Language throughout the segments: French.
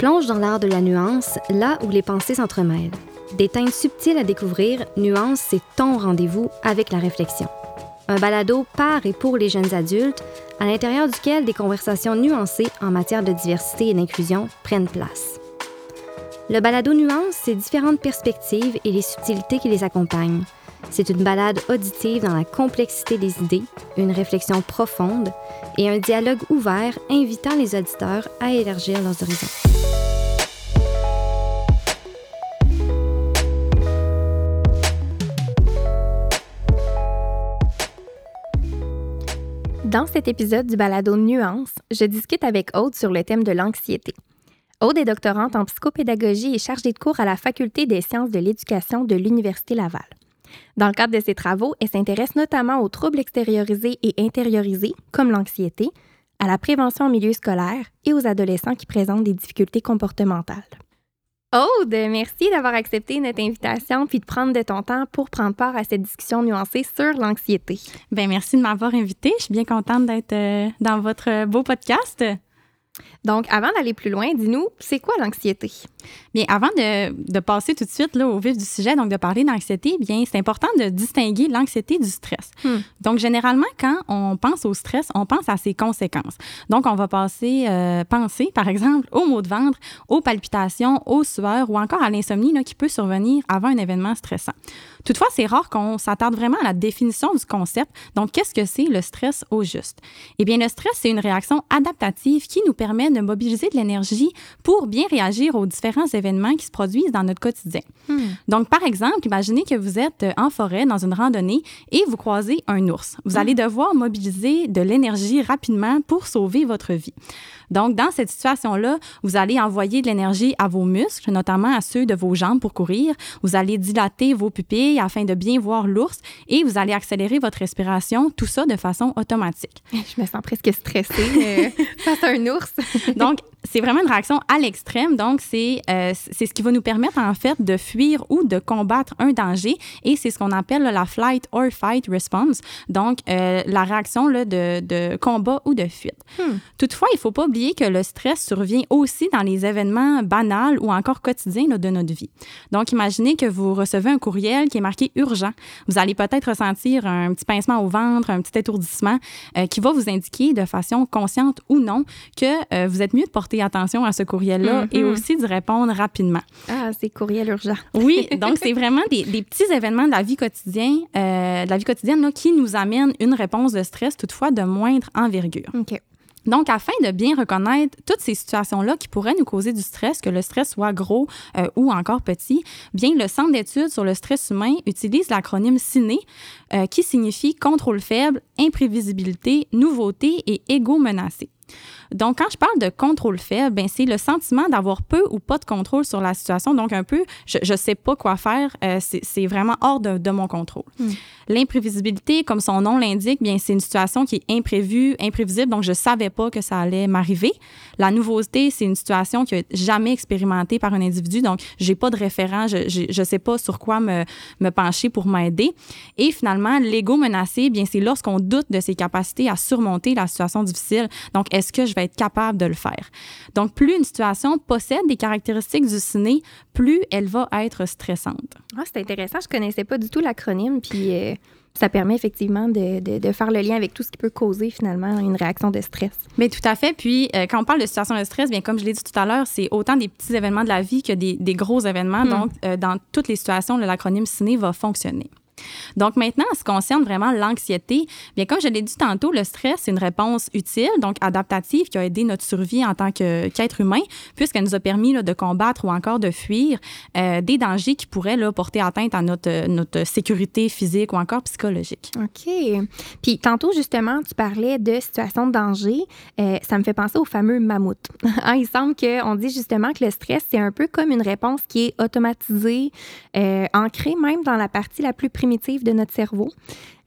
Plonge dans l'art de la nuance, là où les pensées s'entremêlent. Des teintes subtiles à découvrir, Nuance, c'est ton rendez-vous avec la réflexion. Un balado par et pour les jeunes adultes, à l'intérieur duquel des conversations nuancées en matière de diversité et d'inclusion prennent place. Le balado Nuance, c'est différentes perspectives et les subtilités qui les accompagnent. C'est une balade auditive dans la complexité des idées, une réflexion profonde et un dialogue ouvert invitant les auditeurs à élargir leurs horizons. Dans cet épisode du balado Nuance, je discute avec Aude sur le thème de l'anxiété. Aude est doctorante en psychopédagogie et chargée de cours à la Faculté des sciences de l'éducation de l'Université Laval. Dans le cadre de ses travaux, elle s'intéresse notamment aux troubles extériorisés et intériorisés, comme l'anxiété, à la prévention en milieu scolaire et aux adolescents qui présentent des difficultés comportementales. Aude, merci d'avoir accepté notre invitation puis de prendre de ton temps pour prendre part à cette discussion nuancée sur l'anxiété. Bien, merci de m'avoir invitée. Je suis bien contente d'être euh, dans votre beau podcast. Donc, avant d'aller plus loin, dis-nous, c'est quoi l'anxiété? Bien, avant de, de, passer tout de suite là, au vif du sujet, donc de parler d'anxiété, bien, c'est important de distinguer l'anxiété du stress. Hmm. Donc, généralement, quand on pense au stress, on pense à ses conséquences. Donc, on va passer, euh, penser, par exemple, aux maux de ventre, aux palpitations, aux sueurs ou encore à l'insomnie qui peut survenir avant un événement stressant. Toutefois, c'est rare qu'on s'attarde vraiment à la définition du concept. Donc, qu'est-ce que c'est le stress au juste? Eh bien, le stress, c'est une réaction adaptative qui nous permet de mobiliser de l'énergie pour bien réagir aux différents événements qui se produisent dans notre quotidien. Hmm. Donc, par exemple, imaginez que vous êtes en forêt dans une randonnée et vous croisez un ours. Vous allez hmm. devoir mobiliser de l'énergie rapidement pour sauver votre vie. Donc, dans cette situation-là, vous allez envoyer de l'énergie à vos muscles, notamment à ceux de vos jambes pour courir. Vous allez dilater vos pupilles afin de bien voir l'ours et vous allez accélérer votre respiration, tout ça de façon automatique. Je me sens presque stressée euh, face à un ours. Donc, c'est vraiment une réaction à l'extrême. Donc, c'est euh, ce qui va nous permettre, en fait, de fuir ou de combattre un danger. Et c'est ce qu'on appelle la flight or fight response. Donc, euh, la réaction là, de, de, combat ou de fuite. Hmm. Toutefois, il ne faut pas oublier que le stress survient aussi dans les événements banals ou encore quotidiens là, de notre vie. Donc, imaginez que vous recevez un courriel qui est marqué urgent. Vous allez peut-être ressentir un petit pincement au ventre, un petit étourdissement euh, qui va vous indiquer de façon consciente ou non que vous êtes mieux de porter attention à ce courriel-là et mhm. aussi d'y répondre rapidement. Ah, c'est courriel urgent. oui, donc c'est vraiment des, petits événements de la vie quotidienne, euh, de la vie quotidienne là, qui nous amènent une réponse de stress, toutefois de moindre envergure. OK. Donc, afin de bien reconnaître toutes ces situations-là qui pourraient nous causer du stress, que le stress soit gros euh, ou encore petit, bien, le Centre d'études sur le stress humain utilise l'acronyme CINE, euh, qui signifie contrôle faible, imprévisibilité, nouveauté et égo menacé. Donc, quand je parle de contrôle faible, ben, c'est le sentiment d'avoir peu ou pas de contrôle sur la situation. Donc, un peu, je ne sais pas quoi faire, euh, c'est vraiment hors de, mon contrôle. Hmm. L'imprévisibilité, comme son nom l'indique, bien, c'est une situation qui est imprévue, imprévisible, donc je savais pas que ça allait m'arriver. La nouveauté, c'est une situation qui n'est jamais expérimentée par un individu, donc j'ai pas de référent, je ne sais pas sur quoi me, me pencher pour m'aider. Et finalement, l'ego menacé, bien, c'est lorsqu'on doute de ses capacités à surmonter la situation difficile. Donc, est-ce que je vais être capable de le faire? Donc, plus une situation possède des caractéristiques du ciné, plus elle va être stressante. Ah, c'est intéressant. Je connaissais pas du tout l'acronyme, puis euh, ça permet effectivement de, de, faire le lien avec tout ce qui peut causer finalement une réaction de stress. Mais tout à fait. Puis, euh, quand on parle de situation de stress, bien comme je l'ai dit tout à l'heure, c'est autant des petits événements de la vie que des, des gros événements. Hmm. Donc, euh, dans toutes les situations, l'acronyme ciné va fonctionner. Donc maintenant, en ce qui concerne vraiment l'anxiété, bien comme je l'ai dit tantôt, le stress, c'est une réponse utile, donc adaptative, qui a aidé notre survie en tant qu'être humain, puisqu'elle nous a permis de combattre ou encore de fuir euh, des dangers qui pourraient là, porter atteinte à notre, notre sécurité physique ou encore psychologique. OK. Puis tantôt, justement, tu parlais de situation de danger. Euh, ça me fait penser au fameux mammouth. Hein, il semble qu'on dit justement que le stress, c'est un peu comme une réponse qui est automatisée, euh, ancrée même dans la partie la plus primitive de notre cerveau.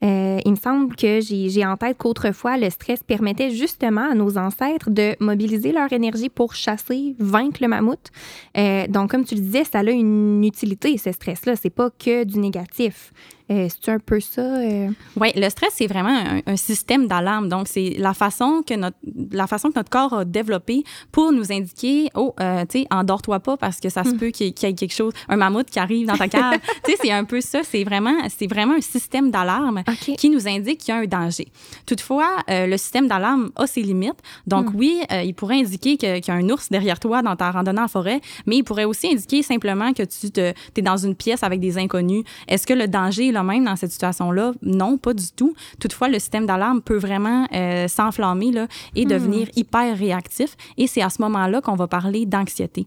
Euh, il me semble que j'ai en tête qu'autrefois, le stress permettait justement à nos ancêtres de mobiliser leur énergie pour chasser, vaincre le mammouth. Euh, donc, comme tu le disais, ça a une utilité, ce stress-là. C'est pas que du négatif. Euh, c'est un peu ça. Euh? Oui, le stress, c'est vraiment un, système d'alarme. Donc, c'est la façon que notre la façon que notre corps a développé pour nous indiquer, oh, euh, tu sais, endors-toi pas parce que ça se hmm. peut qu'il y, ait quelque chose, un mammouth qui arrive dans ta cave. tu sais, c'est un peu ça. C'est vraiment, c'est vraiment un système d'alarme qui nous indique qu'il y a un danger. Toutefois, le système d'alarme a ses limites. Donc, hmm. oui, il pourrait indiquer qu'il y a un ours derrière toi dans ta randonnée en forêt, mais il pourrait aussi indiquer simplement que tu te, es dans une pièce avec des inconnus. Est-ce que le danger même dans cette situation-là? Non, pas du tout. Toutefois, le système d'alarme peut vraiment euh, s'enflammer et hmm. devenir hyper réactif. Et c'est à ce moment-là qu'on va parler d'anxiété.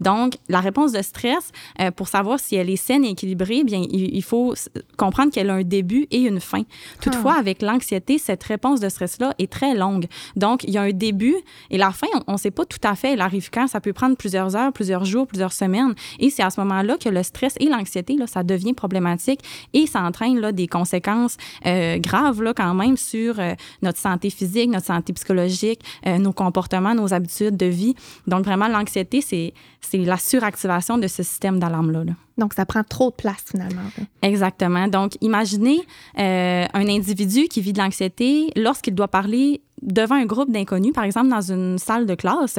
Donc, la réponse de stress, euh, pour savoir si elle est saine et équilibrée, bien, il, faut comprendre qu'elle a un début et une fin. Toutefois, ah. avec l'anxiété, cette réponse de stress-là est très longue. Donc, il y a un début et la fin, on ne sait pas tout à fait. Elle arrive quand? Ça peut prendre plusieurs heures, plusieurs jours, plusieurs semaines. Et c'est à ce moment-là que le stress et l'anxiété, là, ça devient problématique et ça entraîne là, des conséquences euh, graves là, quand même sur euh, notre santé physique, notre santé psychologique, euh, nos comportements, nos habitudes de vie. Donc, vraiment, l'anxiété, c'est la suractivation de ce système d'alarme-là. Donc, ça prend trop de place finalement. Exactement. Donc, imaginez un individu qui vit de l'anxiété lorsqu'il doit parler devant un groupe d'inconnus, par exemple dans une salle de classe,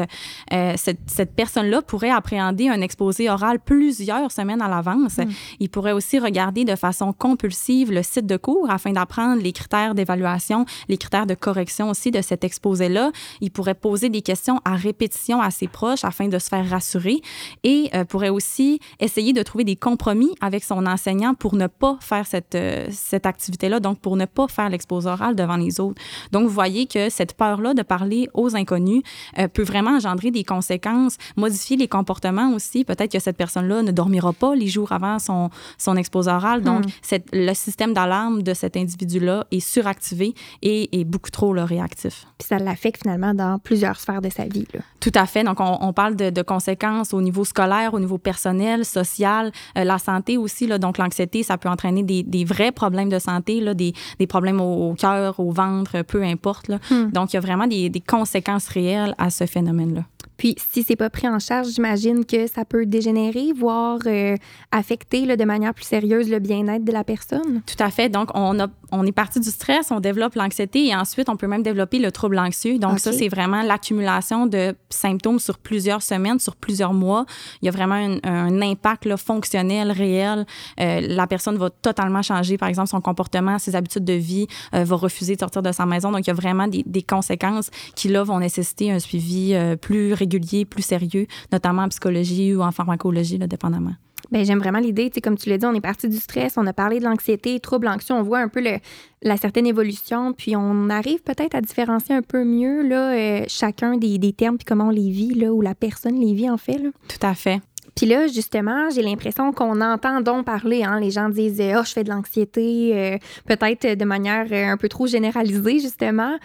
euh, cette, cette personne-là pourrait appréhender un exposé oral plusieurs semaines à l'avance. Hmm. Il pourrait aussi regarder de façon compulsive le site de cours afin d'apprendre les critères d'évaluation, les critères de correction aussi de cet exposé-là. Il pourrait poser des questions à répétition à ses proches afin de se faire rassurer et euh, pourrait aussi essayer de trouver des compromis avec son enseignant pour ne pas faire cette, euh, cette activité-là, donc pour ne pas faire l'exposé oral devant les autres. Donc, vous voyez que cette peur-là de parler aux inconnus euh, peut vraiment engendrer des conséquences, modifier les comportements aussi. Peut-être que cette personne-là ne dormira pas les jours avant son, son exposé oral. Donc, hmm. le système d'alarme de cet individu-là est suractivé et est beaucoup trop réactif. Puis ça l'affecte finalement dans plusieurs sphères de sa vie. Là. Tout à fait. Donc, on, parle de, conséquences au niveau scolaire, au niveau personnel, social, euh, la santé aussi. Là, donc, l'anxiété, ça peut entraîner des, des, vrais problèmes de santé, là, des, des problèmes au, cœur, au ventre, peu importe. Là. Hmm. Donc, il y a vraiment des, conséquences réelles à ce phénomène-là. Puis, si c'est pas pris en charge, j'imagine que ça peut dégénérer, voire euh, affecter là, de manière plus sérieuse le bien-être de la personne. Tout à fait. Donc, on, a, on est parti du stress, on développe l'anxiété et ensuite, on peut même développer le trouble anxieux. Donc, ça, c'est vraiment l'accumulation de symptômes sur plusieurs semaines, sur plusieurs mois. Il y a vraiment un, impact là, fonctionnel, réel. Euh, la personne va totalement changer, par exemple, son comportement, ses habitudes de vie, euh, va refuser de sortir de sa maison. Donc, il y a vraiment des, des conséquences qui, là, vont nécessiter un suivi plus régulier plus sérieux, notamment en psychologie ou en pharmacologie, là, dépendamment. Bien, j'aime vraiment l'idée. Comme tu l'as dit, on est parti du stress, on a parlé de l'anxiété, trouble anxieux, on voit un peu le, la certaine évolution, puis on arrive peut-être à différencier un peu mieux là, euh, chacun des, des, termes puis comment on les vit, là, ou la personne les vit en fait. Là. Tout à fait. Puis là, justement, j'ai l'impression qu'on entend donc parler. Hein, les gens disent Oh, je fais de l'anxiété, euh, peut-être de manière euh, un peu trop généralisée, justement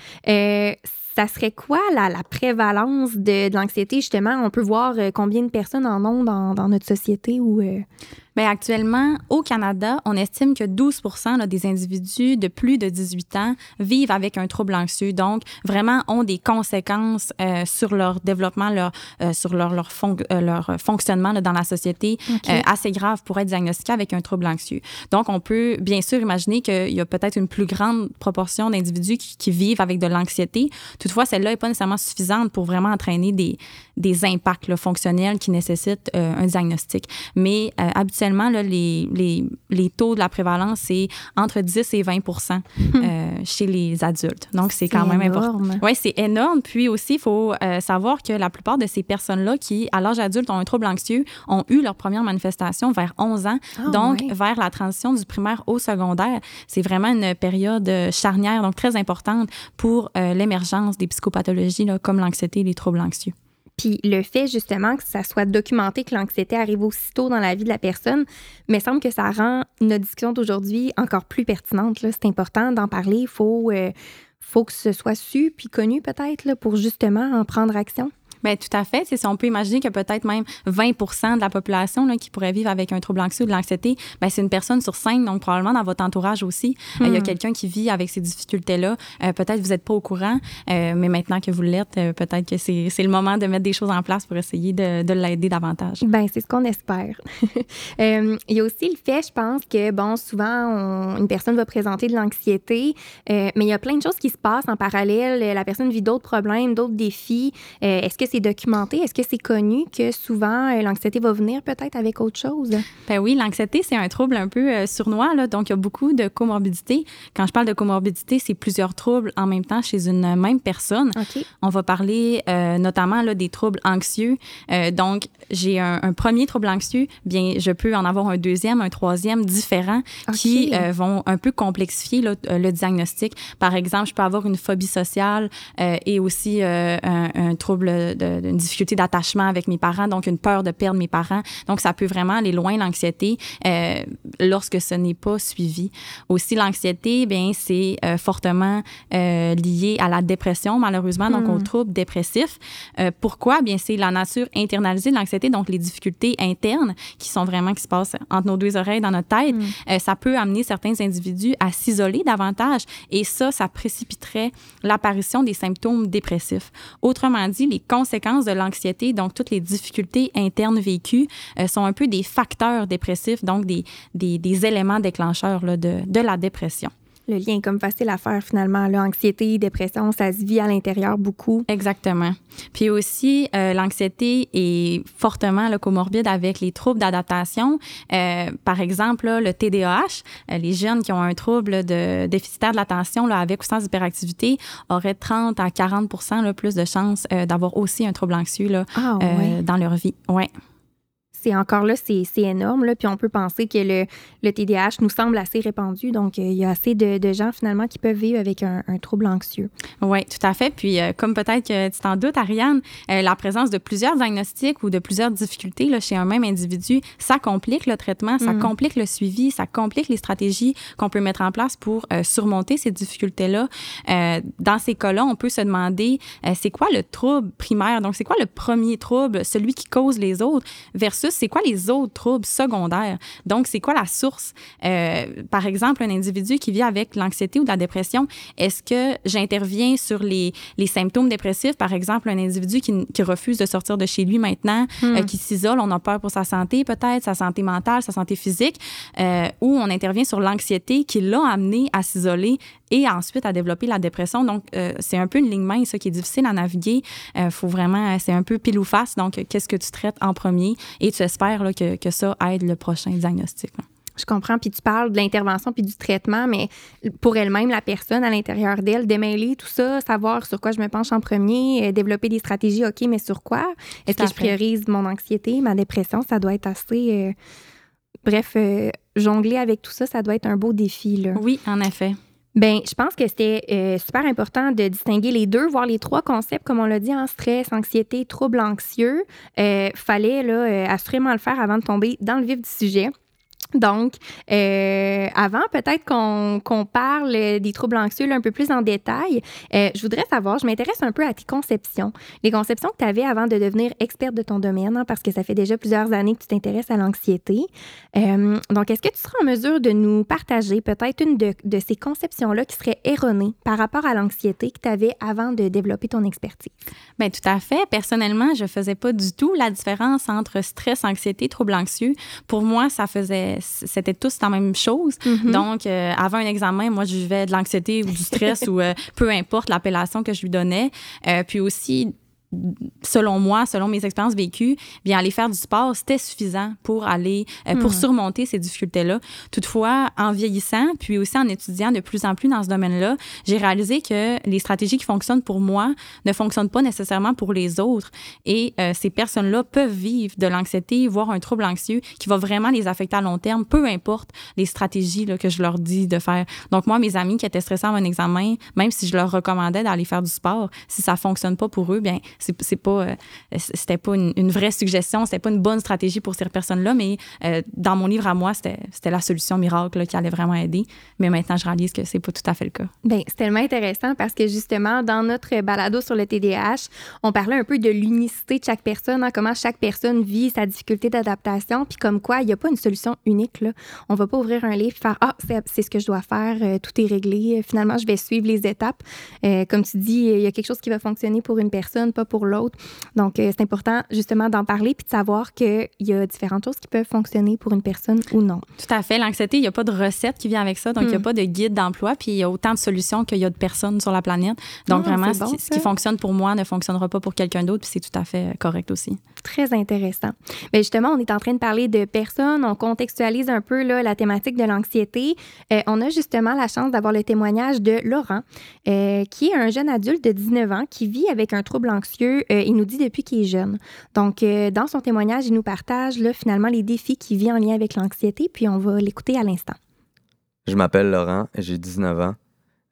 ça serait quoi la, la prévalence de, de l'anxiété, justement? On peut voir euh, combien de personnes en ont dans, dans notre société ou... Euh, Bien, actuellement, au Canada, on estime que 12 des individus de plus de 18 ans vivent avec un trouble anxieux, donc vraiment ont des conséquences euh, sur leur développement, leur, euh, sur leur, leur, leur fonctionnement là, dans la société assez grave pour être diagnostiqué avec un trouble anxieux. Donc, on peut bien sûr imaginer qu'il y a peut-être une plus grande proportion d'individus qui, qui, vivent avec de l'anxiété. Toutefois, celle-là n'est pas nécessairement suffisante pour vraiment entraîner des, des impacts là, fonctionnels qui nécessitent un diagnostic. Mais habituellement, les, les, les, taux de la prévalence, c'est entre 10 et 20 euh, chez les adultes. Donc, c'est quand même important. Oui, c'est énorme. Puis aussi, il faut euh, savoir que la plupart de ces personnes-là qui, à l'âge adulte, ont un trouble anxieux, ont eu leur première manifestation vers 11 ans. Ah, donc, vers la transition du primaire au secondaire, c'est vraiment une période charnière, donc très importante pour euh, des psychopathologies comme l'anxiété et les troubles anxieux. Puis le fait justement que ça soit documenté que l'anxiété arrive aussitôt dans la vie de la personne, me semble que ça rend notre discussion d'aujourd'hui encore plus pertinente. C'est important d'en parler. Il faut, euh, faut que ce soit su puis connu peut-être pour justement en prendre action. Bien, tout à fait. Si on peut imaginer que peut-être même 20 de la population là, qui pourrait vivre avec un trouble anxieux ou de l'anxiété, ben, c'est une personne sur cinq, donc probablement dans votre entourage aussi. Euh, il y a hmm. quelqu'un qui vit avec ces difficultés-là. Euh, peut-être vous n'êtes pas au courant, euh, mais maintenant que vous l'êtes, peut-être que c'est, le moment de mettre des choses en place pour essayer de, de l'aider davantage. Ben c'est ce qu'on espère. il y a aussi le fait, je pense, que, bon, souvent, une personne va présenter de l'anxiété, mais il y a plein de choses qui se passent en parallèle. La personne vit d'autres problèmes, d'autres défis. est-ce que c'est documenté? Est-ce que c'est connu que souvent, l'anxiété va venir peut-être avec autre chose? Ben oui, l'anxiété, c'est un trouble un peu sournois, là, donc il y a beaucoup de comorbidités. Quand je parle de comorbidité, c'est plusieurs troubles en même temps chez une même personne. On va parler euh, notamment là, des troubles anxieux. Euh, donc, j'ai un, premier trouble anxieux, bien, je peux en avoir un deuxième, un troisième différent qui euh, vont un peu complexifier le diagnostic. Par exemple, je peux avoir une phobie sociale et aussi un, un, trouble, de, une difficulté d'attachement avec mes parents, donc une peur de perdre mes parents. Donc, ça peut vraiment aller loin, l'anxiété, lorsque ce n'est pas suivi. Aussi, l'anxiété, bien, c'est euh, fortement euh, lié à la dépression, malheureusement, donc au hmm. trouble dépressif. Euh, pourquoi? Bien, c'est la nature internalisée de l'anxiété, donc les difficultés internes qui sont vraiment, qui se passent entre nos deux oreilles, dans notre tête. Hmm. ça peut amener certains individus à s'isoler davantage et ça, ça précipiterait l'apparition des symptômes dépressifs. Autrement dit, les conséquences de l'anxiété, donc toutes les difficultés internes vécues, sont un peu des facteurs dépressifs, donc des, des, éléments déclencheurs de, de la dépression le lien est comme facile à faire finalement. L'anxiété, dépression, ça se vit à l'intérieur beaucoup. Exactement. Puis aussi, euh, l'anxiété est fortement le comorbide avec les troubles d'adaptation. Euh, par exemple, le TDAH, euh, les jeunes qui ont un trouble de déficitaire de l'attention avec ou sans hyperactivité auraient 30 à 40% plus de chances d'avoir aussi un trouble anxieux là, ah, dans leur vie. Ouais c'est encore là, c'est énorme. Là, puis on peut penser que le, le TDAH nous semble assez répandu. Donc, euh, il y a assez de, de, gens finalement qui peuvent vivre avec un, un trouble anxieux. Oui, tout à fait. Puis, euh, comme peut-être que tu t'en doutes, Ariane, euh, la présence de plusieurs diagnostics ou de plusieurs difficultés là, chez un même individu, ça complique le traitement, ça mm. complique le suivi, ça complique les stratégies qu'on peut mettre en place pour surmonter ces difficultés-là. dans ces cas-là, on peut se demander, c'est quoi le trouble primaire? Donc, c'est quoi le premier trouble, celui qui cause les autres, versus c'est quoi les autres troubles secondaires? Donc, c'est quoi la source? Euh, par exemple, un individu qui vit avec l'anxiété ou la dépression, est-ce que j'interviens sur les, les, symptômes dépressifs? Par exemple, un individu qui, qui refuse de sortir de chez lui maintenant, euh, hmm. qui s'isole, on a peur pour sa santé peut-être, sa santé mentale, sa santé physique, euh, ou on intervient sur l'anxiété qui l'a amené à s'isoler et ensuite à développer la dépression. Donc, c'est un peu une ligne mince, qui est difficile à naviguer. Il faut vraiment, c'est un peu pile ou face. Donc, qu'est-ce que tu traites en premier? Et tu espères là, que, que, ça aide le prochain diagnostic. Je comprends. Puis tu parles de l'intervention puis du traitement, mais pour elle-même, la personne à l'intérieur d'elle, démêler tout ça, savoir sur quoi je me penche en premier, euh, développer des stratégies, OK, mais sur quoi? Est-ce que je priorise mon anxiété, ma dépression? Ça doit être assez. Euh, bref, euh, jongler avec tout ça, ça doit être un beau défi. Là. Oui, en effet. Ben, je pense que c'était euh, super important de distinguer les deux, voire les trois concepts, comme on l'a dit, en stress, anxiété, trouble anxieux. Euh, fallait là, euh, assurément le faire avant de tomber dans le vif du sujet. Donc, euh, avant peut-être qu'on parle des troubles anxieux un peu plus en détail, euh, je voudrais savoir, je m'intéresse un peu à tes conceptions, les conceptions que tu avais avant de devenir experte de ton domaine, hein, parce que ça fait déjà plusieurs années que tu t'intéresses à l'anxiété. Euh, donc, est-ce que tu seras en mesure de nous partager peut-être une de, ces conceptions-là qui serait erronée par rapport à l'anxiété que tu avais avant de développer ton expertise? Bien, tout à fait. Personnellement, je faisais pas du tout la différence entre stress, anxiété, trouble anxieux. Pour moi, ça faisait c'était tous la même chose. Mm-hmm. Donc, euh, avant un examen, moi, je vivais de l'anxiété ou du stress ou euh, peu importe l'appellation que je lui donnais. Euh, puis aussi, selon moi, selon mes expériences vécues, bien aller faire du sport, c'était suffisant pour aller, euh, pour hmm. surmonter ces difficultés-là. Toutefois, en vieillissant, puis aussi en étudiant de plus en plus dans ce domaine-là, j'ai réalisé que les stratégies qui fonctionnent pour moi ne fonctionnent pas nécessairement pour les autres. Et euh, ces personnes-là peuvent vivre de l'anxiété, voire un trouble anxieux qui va vraiment les affecter à long terme, peu importe les stratégies là, que je leur dis de faire. Donc moi, mes amis qui étaient stressés à mon examen, même si je leur recommandais d'aller faire du sport, si ça fonctionne pas pour eux, bien c'est pas, euh, c'était pas une, vraie suggestion, c'était pas une bonne stratégie pour ces personnes-là, mais euh, dans mon livre à moi, c'était la solution miracle qui allait vraiment aider. Mais maintenant, je réalise que c'est pas tout à fait le cas. Bien, c'est tellement intéressant parce que justement, dans notre balado sur le TDAH, on parlait un peu de l'unicité de chaque personne, hein, comment chaque personne vit sa difficulté d'adaptation, puis comme quoi il n'y a pas une solution unique. Là. On va pas ouvrir un livre et faire Ah, c'est ce que je dois faire, euh, tout est réglé, finalement, je vais suivre les étapes. comme tu dis, il y a quelque chose qui va fonctionner pour une personne, pas pour l'autre. Donc, c'est important justement d'en parler puis de savoir qu'il y a différentes choses qui peuvent fonctionner pour une personne ou non. Tout à fait. L'anxiété, il n'y a pas de recette qui vient avec ça. Donc, il n'y a hmm. pas de guide d'emploi. Puis, il y a autant de solutions qu'il y a de personnes sur la planète. Donc, ah, vraiment, ce, qui, fonctionne pour moi ne fonctionnera pas pour quelqu'un d'autre. Puis, c'est tout à fait correct aussi. Très intéressant. Mais justement, on est en train de parler de personnes. On contextualise un peu là, la thématique de l'anxiété. Euh, on a justement la chance d'avoir le témoignage de Laurent, euh, qui est un jeune adulte de 19 ans qui vit avec un trouble anxieux. Euh, il nous dit depuis qu'il est jeune. Donc, dans son témoignage, il nous partage là, finalement les défis qu'il vit en lien avec l'anxiété. Puis, on va l'écouter à l'instant. Je m'appelle Laurent j'ai 19 ans.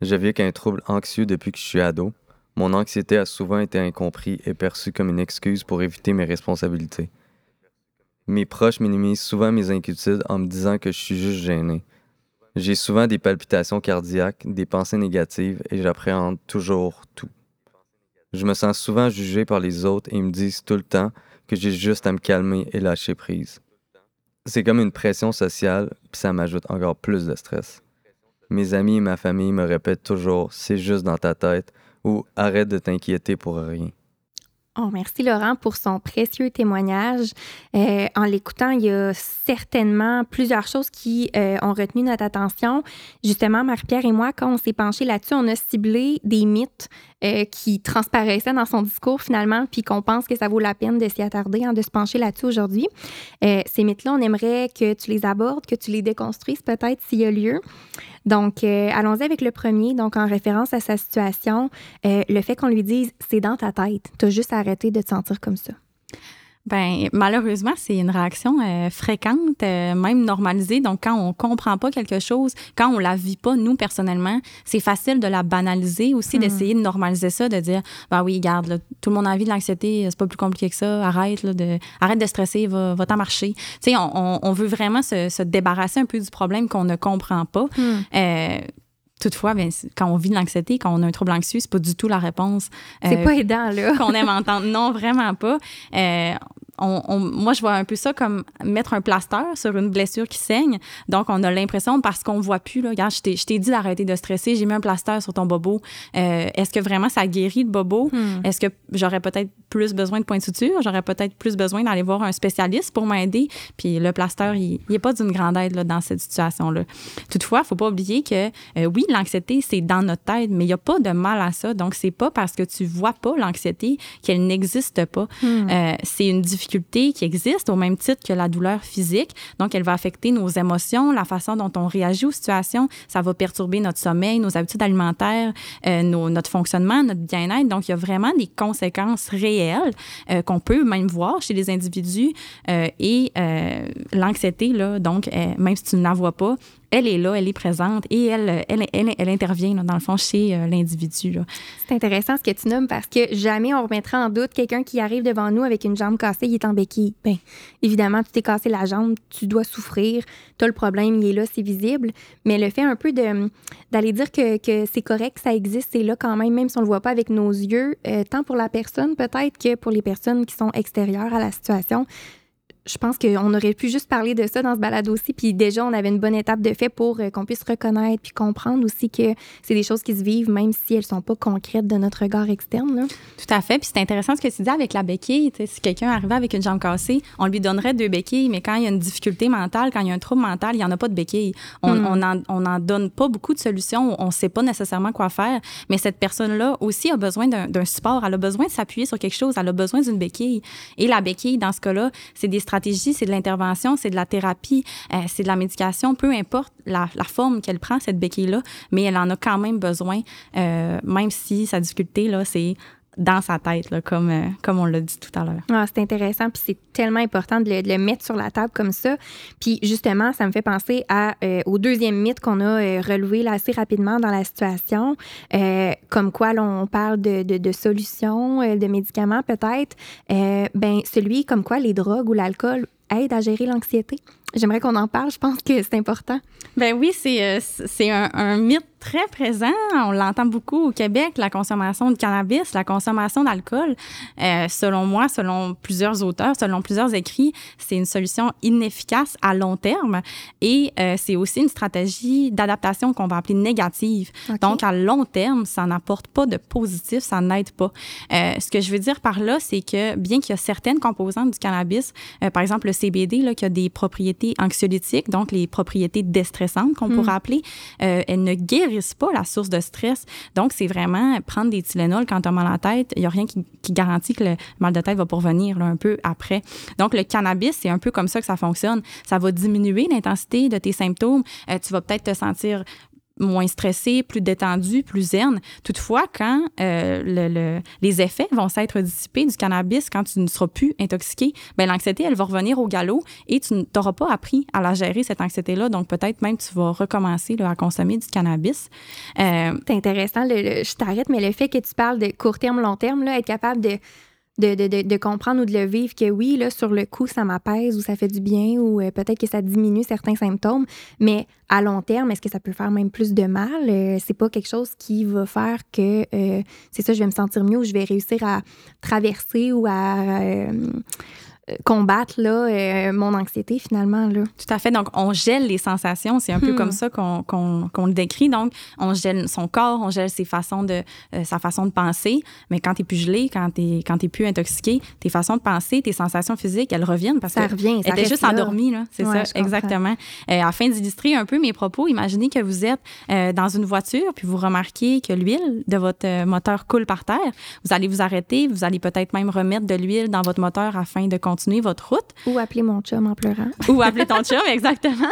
Je vis avec un trouble anxieux depuis que je suis ado. Mon anxiété a souvent été incomprise et perçue comme une excuse pour éviter mes responsabilités. Mes proches minimisent souvent mes inquiétudes en me disant que je suis juste gêné. J'ai souvent des palpitations cardiaques, des pensées négatives et j'appréhende toujours tout. Je me sens souvent jugé par les autres et ils me disent tout le temps que j'ai juste à me calmer et lâcher prise. C'est comme une pression sociale, puis ça m'ajoute encore plus de stress. Mes amis et ma famille me répètent toujours c'est juste dans ta tête ou arrête de t'inquiéter pour rien. Oh, merci Laurent pour son précieux témoignage. Euh, en l'écoutant, il y a certainement plusieurs choses qui euh, ont retenu notre attention. Justement, Marie-Pierre et moi, quand on s'est penché là-dessus, on a ciblé des mythes euh, qui transparaissait dans son discours finalement, puis qu'on pense que ça vaut la peine de s'y attarder, hein, de se pencher là-dessus aujourd'hui. Euh, ces mythes-là, on aimerait que tu les abordes, que tu les déconstruises peut-être s'il y a lieu. Donc, euh, allons-y avec le premier, donc en référence à sa situation, le fait qu'on lui dise c'est dans ta tête, tu as juste arrêté de te sentir comme ça. Ben malheureusement, c'est une réaction euh, fréquente, euh, même normalisée. Donc, quand on comprend pas quelque chose, quand on la vit pas, nous, personnellement, c'est facile de la banaliser aussi, hmm. d'essayer de normaliser ça, de dire, ben oui, garde, tout le monde a envie de l'anxiété, c'est pas plus compliqué que ça, arrête, là, de, arrête de stresser, va, va t'en marcher. Tu sais, on, on, veut vraiment se, se, débarrasser un peu du problème qu'on ne comprend pas. Hmm. Euh, Toutefois, bien, quand on vit de l'anxiété, quand on a un trouble anxieux, c'est pas du tout la réponse. c'est euh, pas aidant, là. qu'on aime entendre. Non, vraiment pas. Euh, moi, je vois un peu ça comme mettre un plaster sur une blessure qui saigne. Donc, on a l'impression, parce qu'on voit plus, là, regarde, je t'ai dit d'arrêter de stresser, j'ai mis un plaster sur ton bobo. Euh, est-ce que vraiment ça guérit le bobo? Hmm. Est-ce que j'aurais peut-être plus besoin de points de suture? J'aurais peut-être plus besoin d'aller voir un spécialiste pour m'aider? Puis le plaster, il n'est pas d'une grande aide là, dans cette situation-là. Toutefois, il ne faut pas oublier que, euh, oui, l'anxiété, c'est dans notre tête, mais il n'y a pas de mal à ça. Donc, c'est pas parce que tu vois pas l'anxiété qu'elle n'existe pas. Hmm. Euh, c'est une difficulté qui existe au même titre que la douleur physique. Donc, elle va affecter nos émotions, la façon dont on réagit aux situations. Ça va perturber notre sommeil, nos habitudes alimentaires, euh, notre fonctionnement, notre bien-être. Donc, il y a vraiment des conséquences réelles euh, qu'on peut même voir chez les individus. Euh, et l'anxiété, là, donc, même si tu ne la vois pas, elle est là, elle est présente et elle, elle, elle, intervient, dans le fond, chez euh, l'individu. C'est intéressant ce que tu nommes parce que jamais on remettra en doute quelqu'un qui arrive devant nous avec une jambe cassée, il est en béquille. Bien, évidemment, tu t'es cassé la jambe, tu dois souffrir, tu as le problème, il est là, c'est visible. Mais le fait un peu d'aller dire que, que c'est correct, ça existe, c'est là quand même, même si on ne le voit pas avec nos yeux, euh, tant pour la personne peut-être que pour les personnes qui sont extérieures à la situation, je pense qu'on aurait pu juste parler de ça dans ce balade aussi. Puis déjà, on avait une bonne étape de fait pour euh, qu'on puisse reconnaître puis comprendre aussi que c'est des choses qui se vivent, même si elles sont pas concrètes de notre regard externe. Là. Tout à fait. Puis c'est intéressant ce que tu dis avec la béquille. si quelqu'un arrivait avec une jambe cassée, on lui donnerait deux béquilles, mais quand il y a une difficulté mentale, quand il y a un trouble mental, il n'y en a pas de béquille. On n'en hmm. on en donne pas beaucoup de solutions. On ne sait pas nécessairement quoi faire. Mais cette personne-là aussi a besoin d'un support. Elle a besoin de s'appuyer sur quelque chose. Elle a besoin d'une béquille. Et la béquille, dans ce cas-là, c'est des stratégie, c'est de l'intervention, c'est de la thérapie, euh, c'est de la médication, peu importe la, forme qu'elle prend, cette béquille-là, mais elle en a quand même besoin, euh, même si sa difficulté, là, c'est dans sa tête, là, comme, euh, comme on l'a dit tout à l'heure. Ah, c'est intéressant, puis c'est tellement important de le, mettre sur la table comme ça. Puis justement, ça me fait penser euh, au deuxième mythe qu'on a euh, relevé là, assez rapidement dans la situation, comme quoi on parle de, de, de solutions, de médicaments peut-être. ben celui comme quoi les drogues ou l'alcool aident à gérer l'anxiété. J'aimerais qu'on en parle. Je pense que c'est important. Ben oui, c'est c'est un, un mythe très présent. On l'entend beaucoup au Québec, la consommation de cannabis, la consommation d'alcool. Euh, selon moi, selon plusieurs auteurs, selon plusieurs écrits, c'est une solution inefficace à long terme et euh, c'est aussi une stratégie d'adaptation qu'on va appeler négative. Donc, à long terme, ça n'apporte pas de positif, ça n'aide pas. Euh, ce que je veux dire par là, c'est que bien qu'il y a certaines composantes du cannabis, euh, par exemple le CBD, là, qui a des propriétés anxiolytiques, donc les propriétés déstressantes qu'on hmm. pourrait appeler, euh, elles ne guérissent pas la source de stress. Donc, c'est vraiment prendre des Tylenol quand tu as mal à la tête. Il n'y a rien qui, garantit que le mal de tête va pourvenir un peu après. Donc, le cannabis, c'est un peu comme ça que ça fonctionne. Ça va diminuer l'intensité de tes symptômes. Euh, tu vas peut-être te sentir moins stressé, plus détendu, plus zen. Toutefois, quand euh, le, les effets vont s'être dissipés du cannabis, quand tu ne seras plus intoxiqué, ben l'anxiété, elle va revenir au galop et tu n'auras pas appris à la gérer, cette anxiété-là. Donc, peut-être même tu vas recommencer à consommer du cannabis. Euh, C'est intéressant. je t'arrête, mais le fait que tu parles de court terme, long terme, là, être capable de de, comprendre ou de le vivre que oui, là, sur le coup, ça m'apaise ou ça fait du bien ou euh, peut-être que ça diminue certains symptômes, mais à long terme, est-ce que ça peut faire même plus de mal? Euh, c'est pas quelque chose qui va faire que euh, c'est ça, je vais me sentir mieux ou je vais réussir à traverser ou à combattre là, euh, mon anxiété finalement. Là. Tout à fait. Donc, on gèle les sensations. C'est un peu hmm. comme ça qu'on le décrit. Donc, on gèle son corps, on gèle ses façons de, euh, sa façon de penser. Mais quand tu es plus gelé, quand tu es, plus intoxiqué, tes façons de penser, tes sensations physiques, elles reviennent parce ça revient, ça était juste endormie. C'est ça, exactement. Euh, afin d'illustrer un peu mes propos, imaginez que vous êtes dans une voiture puis vous remarquez que l'huile de votre moteur coule par terre. Vous allez vous arrêter, vous allez peut-être même remettre de l'huile dans votre moteur afin de continuer votre route. Ou appeler mon chum en pleurant. Ou appeler ton chum, exactement.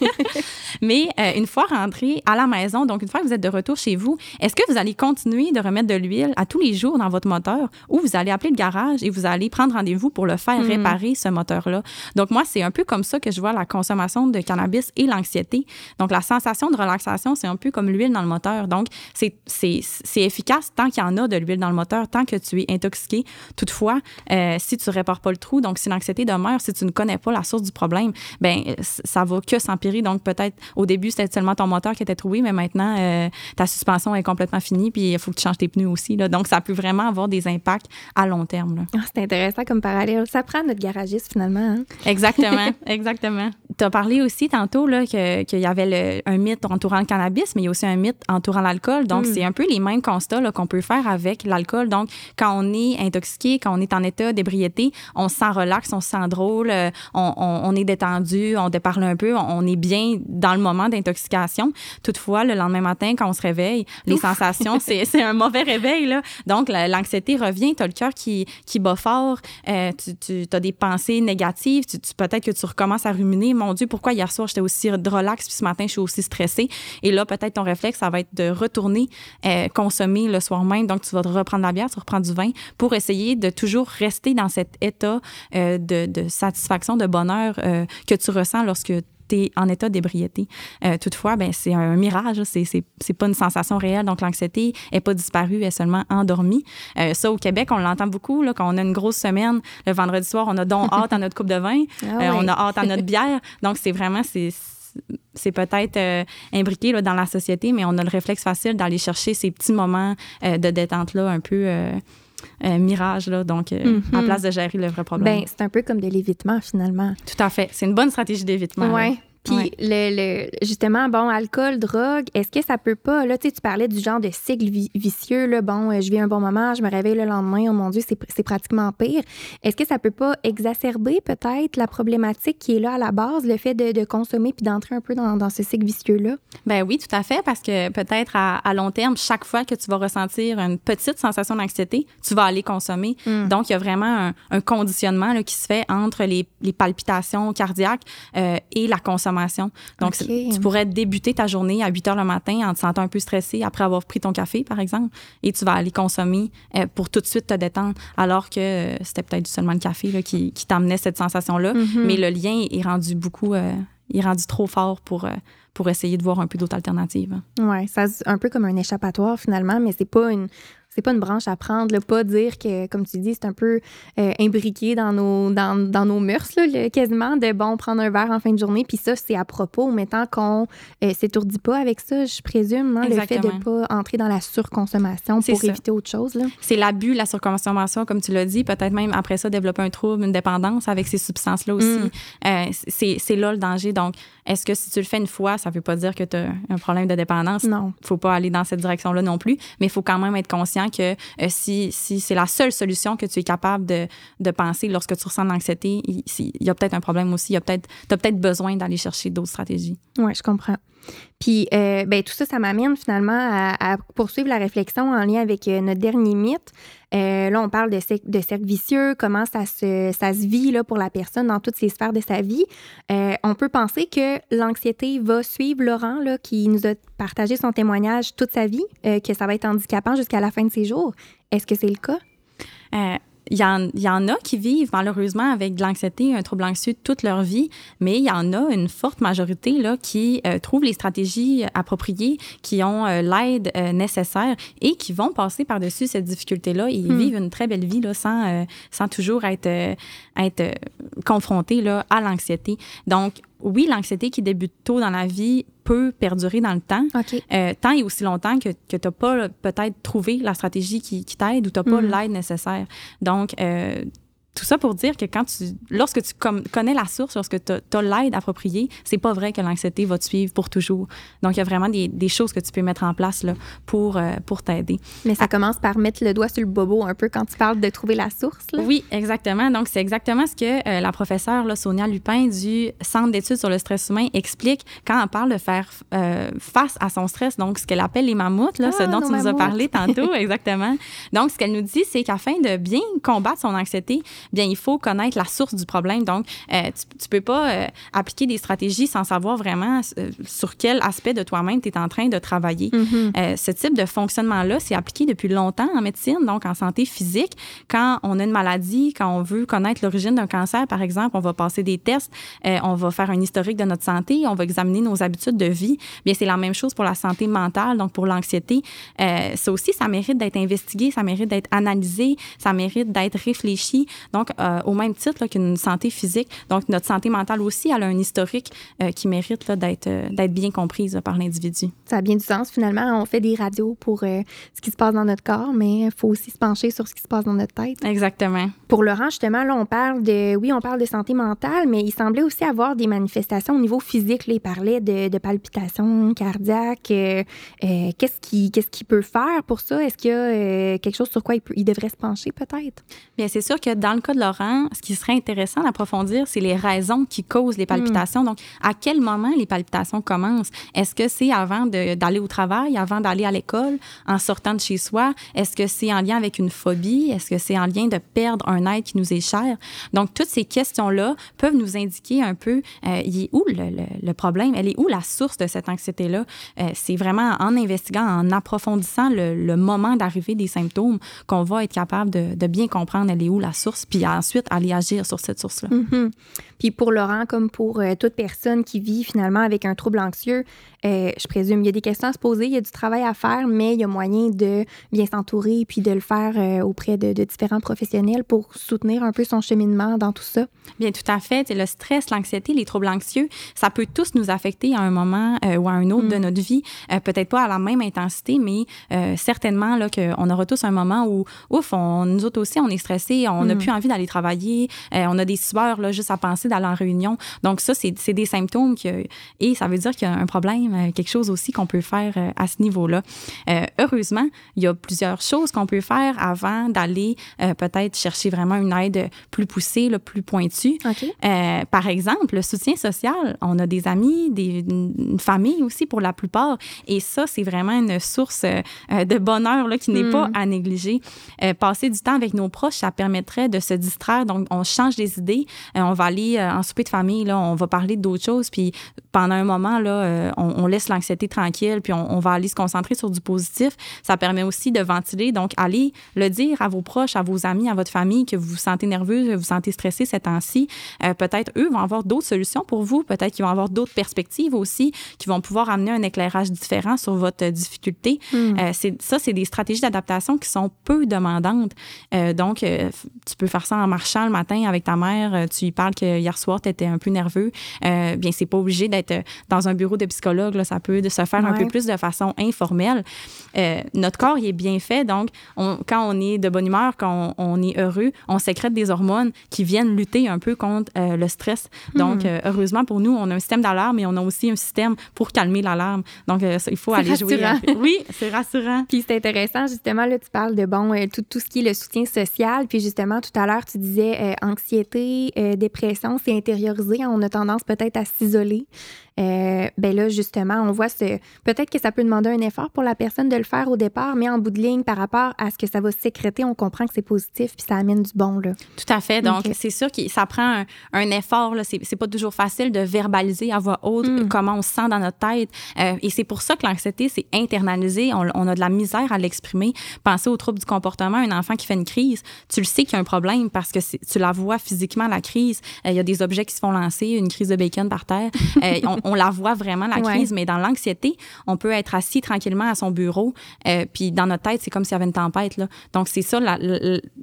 Mais euh, une fois rentré à la maison, donc une fois que vous êtes de retour chez vous, est-ce que vous allez continuer de remettre de l'huile à tous les jours dans votre moteur ou vous allez appeler le garage et vous allez prendre rendez-vous pour le faire hmm. réparer, ce moteur-là? Donc, moi, c'est un peu comme ça que je vois la consommation de cannabis et l'anxiété. Donc, la sensation de relaxation, c'est un peu comme l'huile dans le moteur. Donc, c'est efficace tant qu'il y en a de l'huile dans le moteur, tant que tu es intoxiqué. Toutefois, euh, si tu répares pas le trou, donc si l'anxiété demeure, si tu ne connais pas la source du problème, ben ça va que s'empirer. Donc, peut-être au début, c'était seulement ton moteur qui était trouvé, mais maintenant, euh, ta suspension est complètement finie, puis il faut que tu changes tes pneus aussi. Là. Donc, ça peut vraiment avoir des impacts à long terme. Ah, c'est intéressant comme parallèle. Ça prend notre garagiste, finalement. Hein? Exactement, exactement. Tu as parlé aussi tantôt qu'il y avait un mythe entourant le cannabis, mais il y a aussi un mythe entourant l'alcool. Donc, hmm. c'est un peu les mêmes constats qu'on peut faire avec l'alcool. Donc, quand on est intoxiqué, quand on est en état d'ébriété, on se sent relax, on se sent drôle, euh, on, est détendu, on déparle un peu, on, est bien dans le moment d'intoxication. Toutefois, le lendemain matin, quand on se réveille, les sensations, c'est un mauvais réveil. Là. Donc, l'anxiété revient, tu as le cœur qui, qui bat fort, euh, tu, as des pensées négatives, tu, peut-être que tu recommences à ruminer, mon Dieu, pourquoi hier soir j'étais aussi relax, puis ce matin je suis aussi stressée? Et là, peut-être ton réflexe, ça va être de retourner euh, consommer le soir même. Donc, tu vas reprendre la bière, tu reprends du vin pour essayer de toujours rester dans cet état euh, de, satisfaction, de bonheur euh, que tu ressens lorsque tu es en état d'ébriété. Euh, toutefois, ben, c'est un mirage, c'est, c'est, pas une sensation réelle. Donc, l'anxiété n'est pas disparue, elle est seulement endormie. ça, au Québec, on l'entend beaucoup. Là, quand on a une grosse semaine, le vendredi soir, on a donc hâte à notre coupe de vin, ah on a hâte à notre bière. Donc, c'est vraiment, c'est, c'est peut-être imbriqué là, dans la société, mais on a le réflexe facile d'aller chercher ces petits moments de détente-là un peu euh, mirage, là, donc euh, en mhm. place de gérer le vrai problème. Ben, c'est un peu comme de l'évitement, finalement. Tout à fait. C'est une bonne stratégie d'évitement. Oui. Puis le, justement, bon, alcool, drogue, est-ce que ça peut pas, là, tu sais, tu parlais du genre de cycle vicieux, là, bon, euh, je vis un bon moment, je me réveille le lendemain, oh mon Dieu, c'est pratiquement pire. Est-ce que ça peut pas exacerber peut-être la problématique qui est là à la base, le fait de, consommer puis d'entrer un peu dans, dans ce cycle vicieux-là? Ben oui, tout à fait, parce que peut-être à, long terme, chaque fois que tu vas ressentir une petite sensation d'anxiété, tu vas aller consommer. Hmm. Donc, il y a vraiment un, conditionnement là, qui se fait entre les, les palpitations cardiaques euh, et la consommation Donc, tu pourrais débuter ta journée à 8 heures le matin en te sentant un peu stressé après avoir pris ton café, par exemple, et tu vas aller consommer euh, pour tout de suite te détendre, alors que euh, c'était peut-être seulement le café là, qui, qui t'amenait cette sensation-là. Mm-hmm. Mais le lien est rendu beaucoup, euh, est rendu trop fort pour pour essayer de voir un peu d'autres alternatives. Oui, ça un peu comme un échappatoire finalement, mais c'est pas une c'est pas une branche à prendre, le pas dire que, comme tu dis, c'est un peu euh, imbriqué dans nos, dans, dans nos mœurs, là, quasiment, de bon, prendre un verre en fin de journée. Puis ça, c'est à propos, mais tant qu'on euh, s'étourdit pas avec ça, je présume, hein, le fait de pas entrer dans la surconsommation pour éviter autre chose. C'est l'abus, la surconsommation, comme tu l'as dit, peut-être même après ça, développer un trouble, une dépendance avec ces substances-là aussi. Mm. Euh, c'est là le danger. Donc, est-ce que si tu le fais une fois, ça veut pas dire que tu as un problème de dépendance? Non. faut pas aller dans cette direction-là non plus, mais il faut quand même être conscient que euh, si, si c'est la seule solution que tu es capable de, de penser lorsque tu ressens de l'anxiété, il, il, y a peut-être un problème aussi. Il y a peut-être, tu as peut-être besoin d'aller chercher d'autres stratégies. Oui, je comprends. Puis, euh, ben, tout ça, ça m'amène finalement à, poursuivre la réflexion en lien avec euh, notre dernier mythe. Euh, là, on parle de, de cercle vicieux, comment ça se, ça se vit là, pour la personne dans toutes ses sphères de sa vie. on peut penser que l'anxiété va suivre Laurent, là, qui nous a partagé son témoignage toute sa vie, que ça va être handicapant jusqu'à la fin de ses jours. Est-ce que c'est le cas? Il y, en, y, en, a qui vivent malheureusement avec de l'anxiété, un trouble anxieux toute leur vie, mais il y en a une forte majorité là, qui euh, trouvent les stratégies appropriées, qui ont euh, l'aide euh, nécessaire et qui vont passer par-dessus cette difficulté-là et hmm. vivent une très belle vie là, sans, sans toujours être, être confrontés là, à l'anxiété. Donc, oui, l'anxiété qui débute tôt dans la vie peut perdurer dans le temps, euh, tant et aussi longtemps que, que tu n'as pas peut-être trouvé la stratégie qui, qui t'aide ou tu n'as pas mm. l'aide nécessaire. Donc, euh, tout ça pour dire que quand tu, lorsque tu connais la source, lorsque tu as, l'aide appropriée, c'est pas vrai que l'anxiété va te suivre pour toujours. Donc, il y a vraiment des, des choses que tu peux mettre en place là, pour, euh, pour t'aider. Mais ça commence par mettre le doigt sur le bobo un peu quand tu parles de trouver la source. Là. Oui, exactement. Donc, c'est exactement ce que euh, la professeure là, Sonia Lupin du Centre d'études sur le stress humain explique quand elle parle de faire euh, face à son stress. Donc, ce qu'elle appelle les mammouths, là, ce ah, dont tu nous as parlé tantôt, exactement. Donc, ce qu'elle nous dit, c'est qu'afin de bien combattre son anxiété, bien, il faut connaître la source du problème. Donc, euh, tu, tu peux pas euh, appliquer des stratégies sans savoir vraiment euh, sur quel aspect de toi-même tu es en train de travailler. Mm-hmm. ce type de fonctionnement-là, c'est appliqué depuis longtemps en médecine, donc en santé physique. Quand on a une maladie, quand on veut connaître l'origine d'un cancer, par exemple, on va passer des tests, on va faire un historique de notre santé, on va examiner nos habitudes de vie. Bien, c'est la même chose pour la santé mentale, donc pour l'anxiété. ça aussi, ça mérite d'être investigué, ça mérite d'être analysé, ça mérite d'être réfléchi. Donc, euh, au même titre qu'une santé physique. Donc, notre santé mentale aussi, elle a un historique euh, qui mérite d'être euh, d'être bien comprise par l'individu. Ça a bien du sens. Finalement, on fait des radios pour ce qui se passe dans notre corps, mais il faut aussi se pencher sur ce qui se passe dans notre tête. Exactement. Pour Laurent, justement, là, on parle de, oui, on parle de santé mentale, mais il semblait aussi avoir des manifestations au niveau physique. Là, il parlait de, palpitations cardiaques. qu'est-ce qu'il peut faire pour ça? Est-ce qu'il y a quelque chose sur quoi il, il devrait se pencher, peut-être? Bien, c'est sûr que dans le cas de Laurent, ce qui serait intéressant d'approfondir, c'est les raisons qui causent les palpitations. Hmm. Donc, à quel moment les palpitations commencent? Est-ce que c'est avant d'aller au travail, avant d'aller à l'école, en sortant de chez soi? Est-ce que c'est en lien avec une phobie? Est-ce que c'est en lien de perdre un être qui nous est cher? Donc, toutes ces questions-là peuvent nous indiquer un peu, euh, il est où le, le, problème? Elle est où la source de cette anxiété-là? Euh, c'est vraiment en investiguant, en approfondissant le, le moment d'arrivée des symptômes qu'on va être capable de, de, bien comprendre elle est où la source. Puis ensuite aller agir sur cette source-là. Mm-hmm. Puis pour Laurent, comme pour euh, toute personne qui vit finalement avec un trouble anxieux, euh, je présume il y a des questions à se poser, il y a du travail à faire, mais il y a moyen de bien s'entourer puis de le faire euh, auprès de, différents professionnels pour soutenir un peu son cheminement dans tout ça. Bien, tout à fait. le stress, l'anxiété, les troubles anxieux, ça peut tous nous affecter à un moment ou à un autre de mm. notre vie. Peut-être pas à la même intensité, mais certainement là qu'on aura tous un moment où, ouf, on, nous autres aussi, on est stressé, on n'a mm. plus envie d'aller travailler, on a des sueurs là, juste à penser d'aller en réunion. Donc ça, c'est des symptômes que, et ça veut dire qu'il y a un problème, euh, quelque chose aussi qu'on peut faire euh, à ce niveau-là. Euh, heureusement, il y a plusieurs choses qu'on peut faire avant d'aller peut-être chercher vraiment une aide plus poussée, là, plus pointue. par exemple, le soutien social. On a des amis, des, une famille aussi pour la plupart. Et ça, c'est vraiment une source de bonheur là, qui n'est pas hmm. à négliger. passer du temps avec nos proches, ça permettrait de se distraire. Donc, on change des idées. on va aller en souper de famille, là, on va parler d'autres choses. Puis pendant un moment, là, euh, on, laisse l'anxiété tranquille, puis on, va aller se concentrer sur du positif. Ça permet aussi de ventiler. Donc, allez le dire à vos proches, à vos amis, à votre famille que vous vous sentez nerveux, que vous vous sentez stressé ces temps-ci. Euh, peut-être eux vont avoir d'autres solutions pour vous. Peut-être qu'ils vont avoir d'autres perspectives aussi qui vont pouvoir amener un éclairage différent sur votre difficulté. Hmm. Euh, c'est, ça, c'est des stratégies d'adaptation qui sont peu demandantes. donc, tu peux faire ça en marchant le matin avec ta mère. Tu lui parles que hier soir, tu étais un peu nerveux. bien, c'est pas obligé d'être euh, dans un bureau de psychologue, là, ça peut se faire un peu plus de façon informelle. Euh, notre corps, il est bien fait. Donc, quand on est de bonne humeur, quand on, est heureux, on sécrète des hormones qui viennent lutter un peu contre euh, le stress. Donc, hmm. heureusement pour nous, on a un système d'alarme et on a aussi un système pour calmer l'alarme. Donc, il faut aller jouer. Oui, c'est rassurant. Puis c'est intéressant, justement, là, tu parles de, bon, tout, tout ce qui est le soutien social. Puis justement, tout à l'heure, tu disais anxiété, dépression, c'est intériorisé. On a tendance peut-être à s'isoler. Euh, ben là, justement, on voit ce. Peut-être que ça peut demander un effort pour la personne de le faire au départ, mais en bout de ligne, par rapport à ce que ça va sécréter, on comprend que c'est positif puis ça amène du bon. Là. Tout à fait. Donc, c'est sûr que ça prend un, effort. C'est pas toujours facile de verbaliser à voix haute hmm. comment on se sent dans notre tête. Euh, et c'est pour ça que l'anxiété, c'est internalisé. On, on, a de la misère à l'exprimer. Pensez aux troubles du comportement. Un enfant qui fait une crise, tu le sais qu'il y a un problème parce que tu la vois physiquement, la crise. Euh, il y a des objets qui se font lancer, une crise de bacon par terre. On, on la voit vraiment, la crise, mais dans l'anxiété, on peut être assis tranquillement à son bureau, euh, puis dans notre tête, c'est comme s'il y avait une tempête. Là. Donc, c'est ça,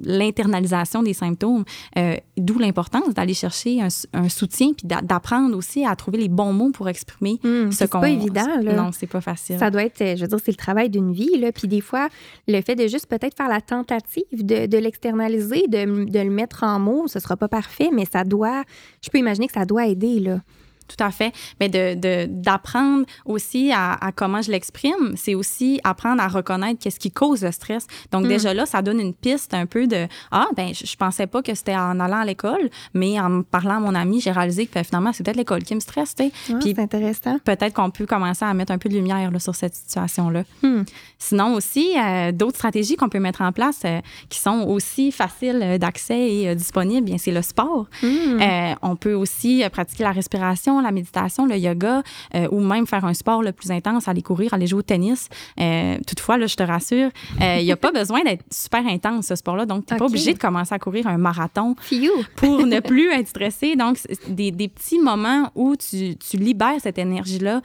l'internalisation des symptômes, euh, d'où l'importance d'aller chercher un, soutien, puis d'apprendre aussi à trouver les bons mots pour exprimer mmh, ce qu'on... C'est pas évident. Là. Non, c'est pas facile. Ça doit être, je veux dire, c'est le travail d'une vie, là, puis des fois, le fait de juste peut-être faire la tentative de, de l'externaliser, de, de, le mettre en mots, ce sera pas parfait, mais ça doit, je peux imaginer que ça doit aider, là. Tout à fait. Mais de, d'apprendre aussi à, comment je l'exprime, c'est aussi apprendre à reconnaître qu'est-ce qui cause le stress. Donc, mm. déjà là, ça donne une piste un peu de Ah, ben, je, pensais pas que c'était en allant à l'école, mais en parlant à mon ami, j'ai réalisé que ben, finalement, c'est peut-être l'école qui me stresse. Ah, c'est intéressant. Peut-être qu'on peut commencer à mettre un peu de lumière là, sur cette situation-là. Mm. Sinon, aussi, euh, d'autres stratégies qu'on peut mettre en place euh, qui sont aussi faciles euh, d'accès et disponibles, bien, c'est le sport. Mm. on peut aussi pratiquer la respiration la méditation, le yoga, euh, ou même faire un sport le plus intense, aller courir, aller jouer au tennis. Euh, toutefois, là, je te rassure, euh, il n'y a pas besoin d'être super intense, ce sport-là. Donc, tu n'es pas obligé de commencer à courir un marathon pour ne plus être stressé. Donc, des, des, petits moments où tu, tu libères cette énergie-là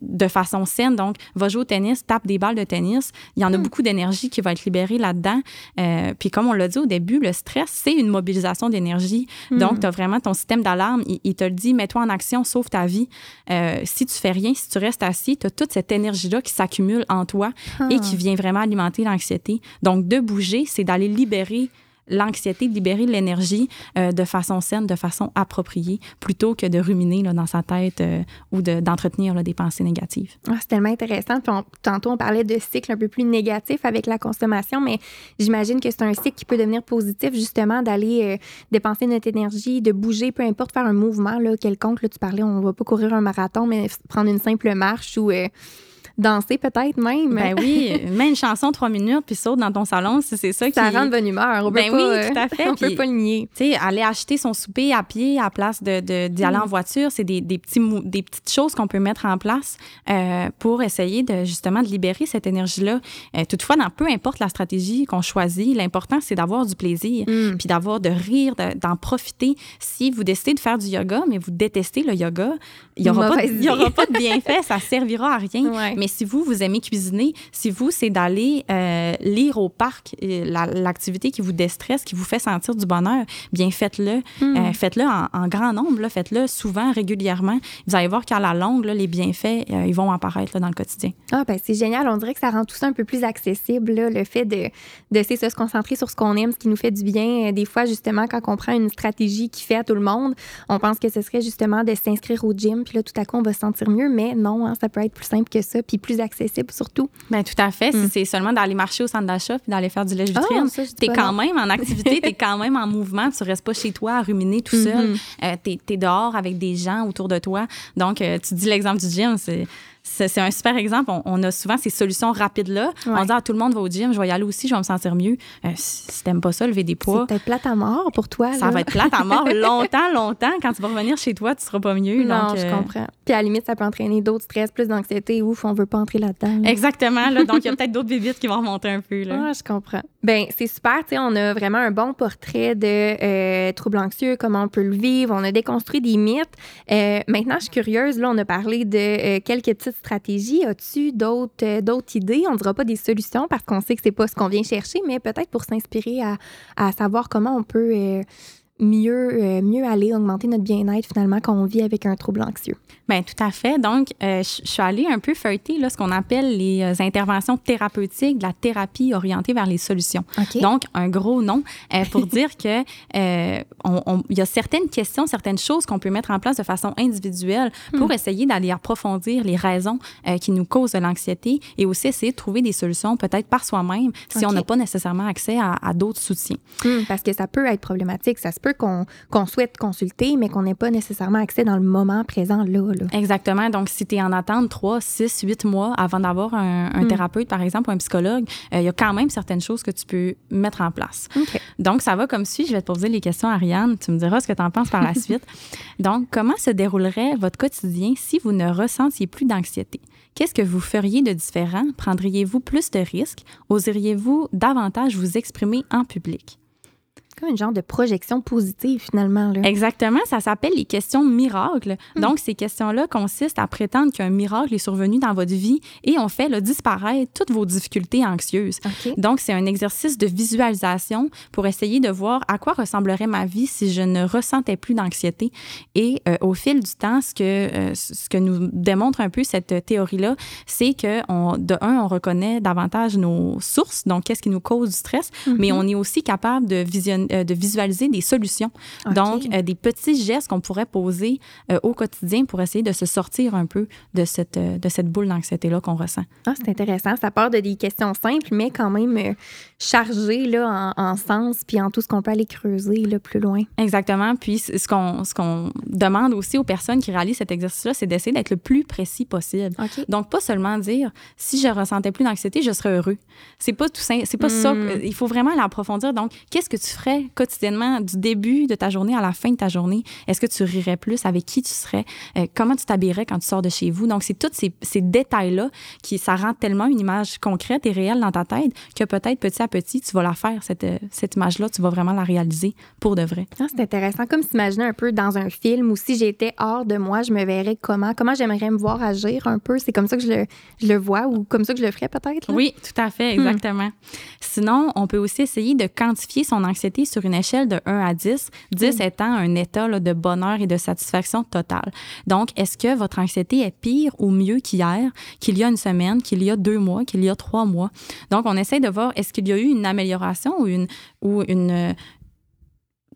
de façon saine. Donc, va jouer au tennis, tape des balles de tennis. Il y en a hmm. beaucoup d'énergie qui va être libérée là-dedans. puis, comme on l'a dit au début, le stress, c'est une mobilisation d'énergie. Donc, hmm. tu as vraiment ton système d'alarme. Il, il, te le dit, mets-toi en action, sauve ta vie. Euh, si tu fais rien, si tu restes assis, tu as toute cette énergie-là qui s'accumule en toi et qui ah. vient vraiment alimenter l'anxiété. Donc, de bouger, c'est d'aller libérer l'anxiété, de libérer l'énergie euh, de façon saine, de façon appropriée, plutôt que de ruminer là, dans sa tête euh, ou d'entretenir des pensées négatives. Ah, c'est tellement intéressant. tantôt, on parlait de cycle un peu plus négatif avec la consommation, mais j'imagine que c'est un cycle qui peut devenir positif, justement, d'aller euh, dépenser notre énergie, de bouger, peu importe, faire un mouvement là, quelconque. Là, tu parlais, on ne va pas courir un marathon, mais prendre une simple marche ou danser peut-être même. Ben oui, mets une chanson trois minutes puis saute dans ton salon, c'est ça qui... Ça rend de bonne humeur. On ben peut oui, tout à fait. on peut pas le nier. Tu sais, aller acheter son souper à pied à place de, d'y aller en mm. voiture, c'est des, des, petits, des petites choses qu'on peut mettre en place euh, pour essayer de justement de libérer cette énergie-là. Euh, toutefois, dans peu importe la stratégie qu'on choisit, l'important, c'est d'avoir du plaisir, mm. puis d'avoir de rire, d'en profiter. Si vous décidez de faire du yoga, mais vous détestez le yoga, il n'y aura, pas, y aura pas de bienfait, ça servira à rien. Mais si vous, vous aimez cuisiner, si vous, c'est d'aller euh, lire au parc l'activité qui vous déstresse, qui vous fait sentir du bonheur, bien faites-le. Hmm. Euh, faites-le en, grand nombre, faites-le souvent, régulièrement. Vous allez voir qu'à la longue, les bienfaits, euh, ils vont apparaître dans le quotidien. Ah, ben c'est génial. On dirait que ça rend tout ça un peu plus accessible, le fait de, de, se concentrer sur ce qu'on aime, ce qui nous fait du bien. Des fois, justement, quand on prend une stratégie qui fait à tout le monde, on pense que ce serait justement de s'inscrire au gym, puis là, tout à coup, on va se sentir mieux. Mais non, hein, ça peut être plus simple que ça, puis plus accessible surtout. Bien, tout à fait. Si hmm. c'est seulement d'aller marcher au centre d'achat puis d'aller faire du lèche-vitrine, oh, tu es quand même en activité, tu es quand même en mouvement. Tu restes pas chez toi à ruminer tout seul. Mm-hmm. Euh, tu es, dehors avec des gens autour de toi. Donc, euh, tu dis l'exemple du gym, c'est c'est un super exemple. On, a souvent ces solutions rapides-là. On dit, ah, tout le monde va au gym, je vais y aller aussi, je vais me sentir mieux. Euh, si t'aimes pas ça, lever des poids. C'est peut-être plate à mort pour toi. Ça va être plate à mort longtemps, longtemps. Quand tu vas revenir chez toi, tu seras pas mieux. Non, je euh, comprends. Puis à la limite, ça peut entraîner d'autres stress, plus d'anxiété. Ouf, on veut pas entrer là-dedans. Exactement. donc, il y a peut-être d'autres bébites qui vont remonter un peu. Là. Ah, je comprends. Ben c'est super. On a vraiment un bon portrait de euh, troubles anxieux, comment on peut le vivre. On a déconstruit des mythes. maintenant, je suis curieuse. Là, on a parlé de quelques petites stratégies. As-tu d'autres, d'autres idées? On ne dira pas des solutions parce qu'on sait que c'est pas ce qu'on vient chercher, mais peut-être pour s'inspirer à, à, savoir comment on peut euh, mieux, euh, mieux aller augmenter notre bien-être finalement quand on vit avec un trouble anxieux. Bien, tout à fait. Donc, euh, je suis allée un peu feuilleter là, ce qu'on appelle les euh, interventions thérapeutiques, de la thérapie orientée vers les solutions. Donc, un gros nom pour dire que il y a certaines questions, certaines choses qu'on peut mettre en place de façon individuelle pour hmm. essayer d'aller approfondir les raisons qui nous causent de l'anxiété et aussi essayer de trouver des solutions peut-être par soi-même si on n'a pas nécessairement accès à, d'autres soutiens. Hmm, parce que ça peut être problématique, ça se peut qu'on souhaite consulter, mais qu'on n'ait pas nécessairement accès dans le moment présent là. Exactement. Donc, si tu es en attente 3, 6, 8 mois avant d'avoir un, hmm. thérapeute, par exemple, ou un psychologue, euh, il y a quand même certaines choses que tu peux mettre en place. Donc, ça va comme suit. Je vais te poser les questions, Ariane. Tu me diras ce que tu en penses par la suite. Donc, comment se déroulerait votre quotidien si vous ne ressentiez plus d'anxiété? Qu'est-ce que vous feriez de différent? Prendriez-vous plus de risques? Oseriez-vous davantage vous exprimer en public? Comme une genre de projection positive finalement. Là. Exactement, ça s'appelle les questions miracles. Hmm. Donc, ces questions-là consistent à prétendre qu'un miracle est survenu dans votre vie et on fait le disparaître toutes vos difficultés anxieuses. Donc, c'est un exercice de visualisation pour essayer de voir à quoi ressemblerait ma vie si je ne ressentais plus d'anxiété. Et euh, au fil du temps, ce que, euh, ce que nous démontre un peu cette théorie-là, c'est que on, de un, on reconnaît davantage nos sources, donc qu'est-ce qui nous cause du stress, mais mhm. on est aussi capable de visionner de visualiser des solutions. Donc, euh, des petits gestes qu'on pourrait poser euh, au quotidien pour essayer de se sortir un peu de cette, de cette boule d'anxiété-là qu'on ressent. Ah, c'est intéressant. Ça part de des questions simples, mais quand même chargées là, en, sens, puis en tout ce qu'on peut aller creuser là, plus loin. Exactement. Puis, ce qu'on, ce qu'on demande aussi aux personnes qui réalisent cet exercice-là, c'est d'essayer d'être le plus précis possible. Donc, pas seulement dire si je ressentais plus d'anxiété, je serais heureux. C'est pas tout c'est pas ça. Hmm. Il faut vraiment l'approfondir. Donc, qu'est-ce que tu ferais quotidiennement du début de ta journée à la fin de ta journée? Est-ce que tu rirais plus? Avec qui tu serais? Euh, comment tu t'habillerais quand tu sors de chez vous? Donc, c'est tous ces, ces détails-là qui, ça rend tellement une image concrète et réelle dans ta tête que peut-être petit à petit, tu vas la faire, cette, euh, cette image-là, tu vas vraiment la réaliser pour de vrai. Ah, c'est intéressant. Comme s'imaginer un peu dans un film ou si j'étais hors de moi, je me verrais comment? Comment j'aimerais me voir agir un peu? C'est comme ça que je le, je le vois ou comme ça que je le ferais peut-être? Oui, tout à fait, hmm. exactement. Sinon, on peut aussi essayer de quantifier son anxiété sur une échelle de 1 à 10, 10 mm. étant un état de bonheur et de satisfaction totale. Donc, est-ce que votre anxiété est pire ou mieux qu'hier, qu'il y a une semaine, qu'il y a deux mois, qu'il y a trois mois? Donc, on essaie de voir est-ce qu'il y a eu une amélioration ou une, ou une,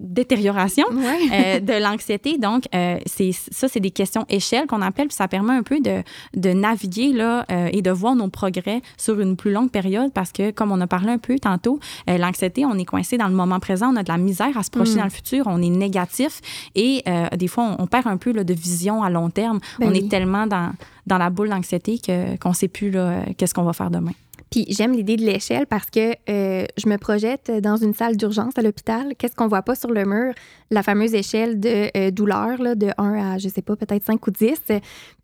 détérioration euh, de l'anxiété. Donc, euh, c'est ça, c'est des questions échelles qu'on appelle, puis ça permet un peu de, de naviguer là, euh, et de voir nos progrès sur une plus longue période parce que, comme on a parlé un peu tantôt, l'anxiété, on est coincé dans le moment présent, on a de la misère à se projeter mm. dans le futur, on est négatif et des fois, on, perd un peu là, de vision à long terme. Ben on est tellement dans, dans la boule d'anxiété qu'on ne sait plus qu'est-ce qu'on va faire demain. Puis j'aime l'idée de l'échelle parce que euh, je me projette dans une salle d'urgence à l'hôpital. Qu'est-ce qu'on voit pas sur le mur? La fameuse échelle de euh, douleur, là, de 1 à, je sais pas, peut-être 5 ou 10.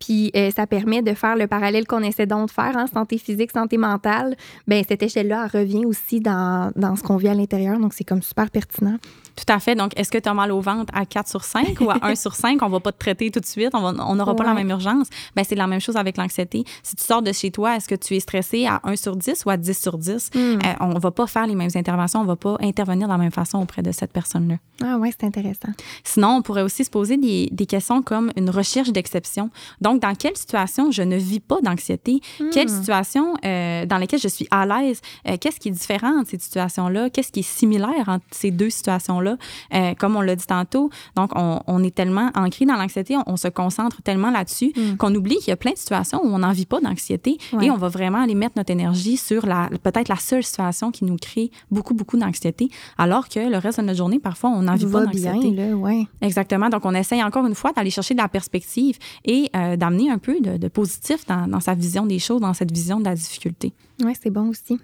Puis euh, ça permet de faire le parallèle qu'on essaie donc de faire, hein, santé physique, santé mentale. Bien, cette échelle-là revient aussi dans, dans ce qu'on vit à l'intérieur. Donc, c'est comme super pertinent. Tout à fait. Donc, est-ce que tu as mal au ventre à 4 sur 5 ou à 1 sur 5? On va pas te traiter tout de suite. On n'aura pas la même urgence. Ben, c'est la même chose avec l'anxiété. Si tu sors de chez toi, est-ce que tu es stressé à 1 sur 10 ou à 10 sur 10? Hmm. Euh, on va pas faire les mêmes interventions. On va pas intervenir de la même façon auprès de cette personne-là. Ah ouais, c'est intéressant. Sinon, on pourrait aussi se poser des, des questions comme une recherche d'exception. Donc, dans quelle situation je ne vis pas d'anxiété? Quelle hmm. situation euh, dans laquelle je suis à l'aise? Euh, qu'est-ce qui est différent entre ces situations-là? Qu'est-ce qui est similaire entre ces deux situations-là? Euh, comme on l'a dit tantôt. Donc, on, est tellement ancré dans l'anxiété, on, se concentre tellement là-dessus mm. qu'on oublie qu'il y a plein de situations où on n'en vit pas d'anxiété et on va vraiment aller mettre notre énergie sur la, peut-être la seule situation qui nous crée beaucoup, beaucoup d'anxiété, alors que le reste de notre journée, parfois, on n'en vit pas d'anxiété. Ouais. Exactement. Donc, on essaye encore une fois d'aller chercher de la perspective et euh, d'amener un peu de, positif dans, dans, sa vision des choses, dans cette vision de la difficulté. Oui, c'est bon aussi.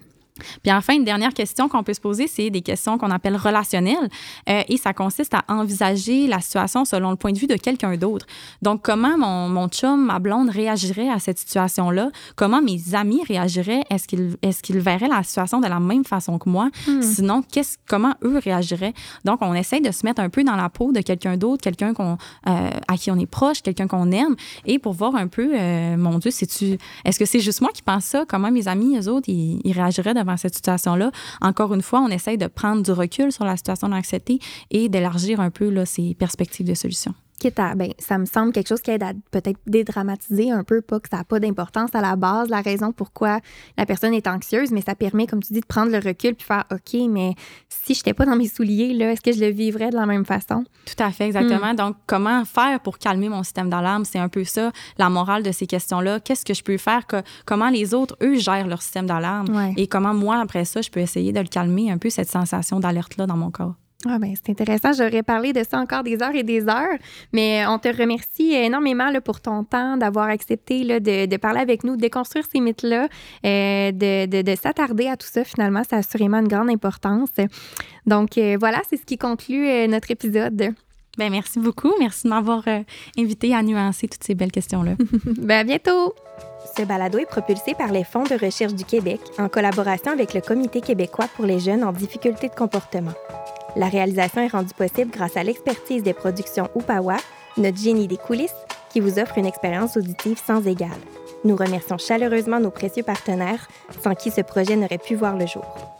Puis enfin, une dernière question qu'on peut se poser, c'est des questions qu'on appelle relationnelles euh, et ça consiste à envisager la situation selon le point de vue de quelqu'un d'autre. Donc, comment mon, mon chum, ma blonde réagirait à cette situation-là? Comment mes amis réagiraient? Est-ce qu'ils est qu'ils verraient la situation de la même façon que moi? Hmm. Sinon, comment eux réagiraient? Donc, on essaye de se mettre un peu dans la peau de quelqu'un d'autre, quelqu'un qu'on, euh, à qui on est proche, quelqu'un qu'on aime et pour voir un peu, euh, mon Dieu, est-ce que c'est juste moi qui pense ça? Comment mes amis, eux autres, ils, ils réagiraient devant cette situation-là. Encore une fois, on essaye de prendre du recul sur la situation d'anxiété et d'élargir un peu là, ses perspectives de solution quitte à, ben, ça me semble quelque chose qui aide à peut-être dédramatiser un peu, pas que ça n'a pas d'importance à la base, la raison pourquoi la personne est anxieuse, mais ça permet, comme tu dis, de prendre le recul puis faire, OK, mais si je n'étais pas dans mes souliers, là, est-ce que je le vivrais de la même façon? Tout à fait, exactement. Hmm. Donc, comment faire pour calmer mon système d'alarme? C'est un peu ça, la morale de ces questions-là. Qu'est-ce que je peux faire? Que, comment les autres, eux, gèrent leur système d'alarme? Et comment moi, après ça, je peux essayer de le calmer un peu, cette sensation d'alerte-là dans mon corps? Ah ben, c'est intéressant. J'aurais parlé de ça encore des heures et des heures, mais on te remercie énormément là, pour ton temps, d'avoir accepté là, de, de, parler avec nous, de déconstruire ces mythes-là, euh, de, de, de s'attarder à tout ça. Finalement, ça a assurément une grande importance. Donc euh, voilà, c'est ce qui conclut euh, notre épisode. Ben merci beaucoup. Merci de m'avoir invité à nuancer toutes ces belles questions-là. ben à bientôt. Ce balado est propulsé par les Fonds de recherche du Québec en collaboration avec le Comité québécois pour les jeunes en difficulté de comportement. La réalisation est rendue possible grâce à l'expertise des productions Upawa, notre génie des coulisses, qui vous offre une expérience auditive sans égale. Nous remercions chaleureusement nos précieux partenaires, sans qui ce projet n'aurait pu voir le jour.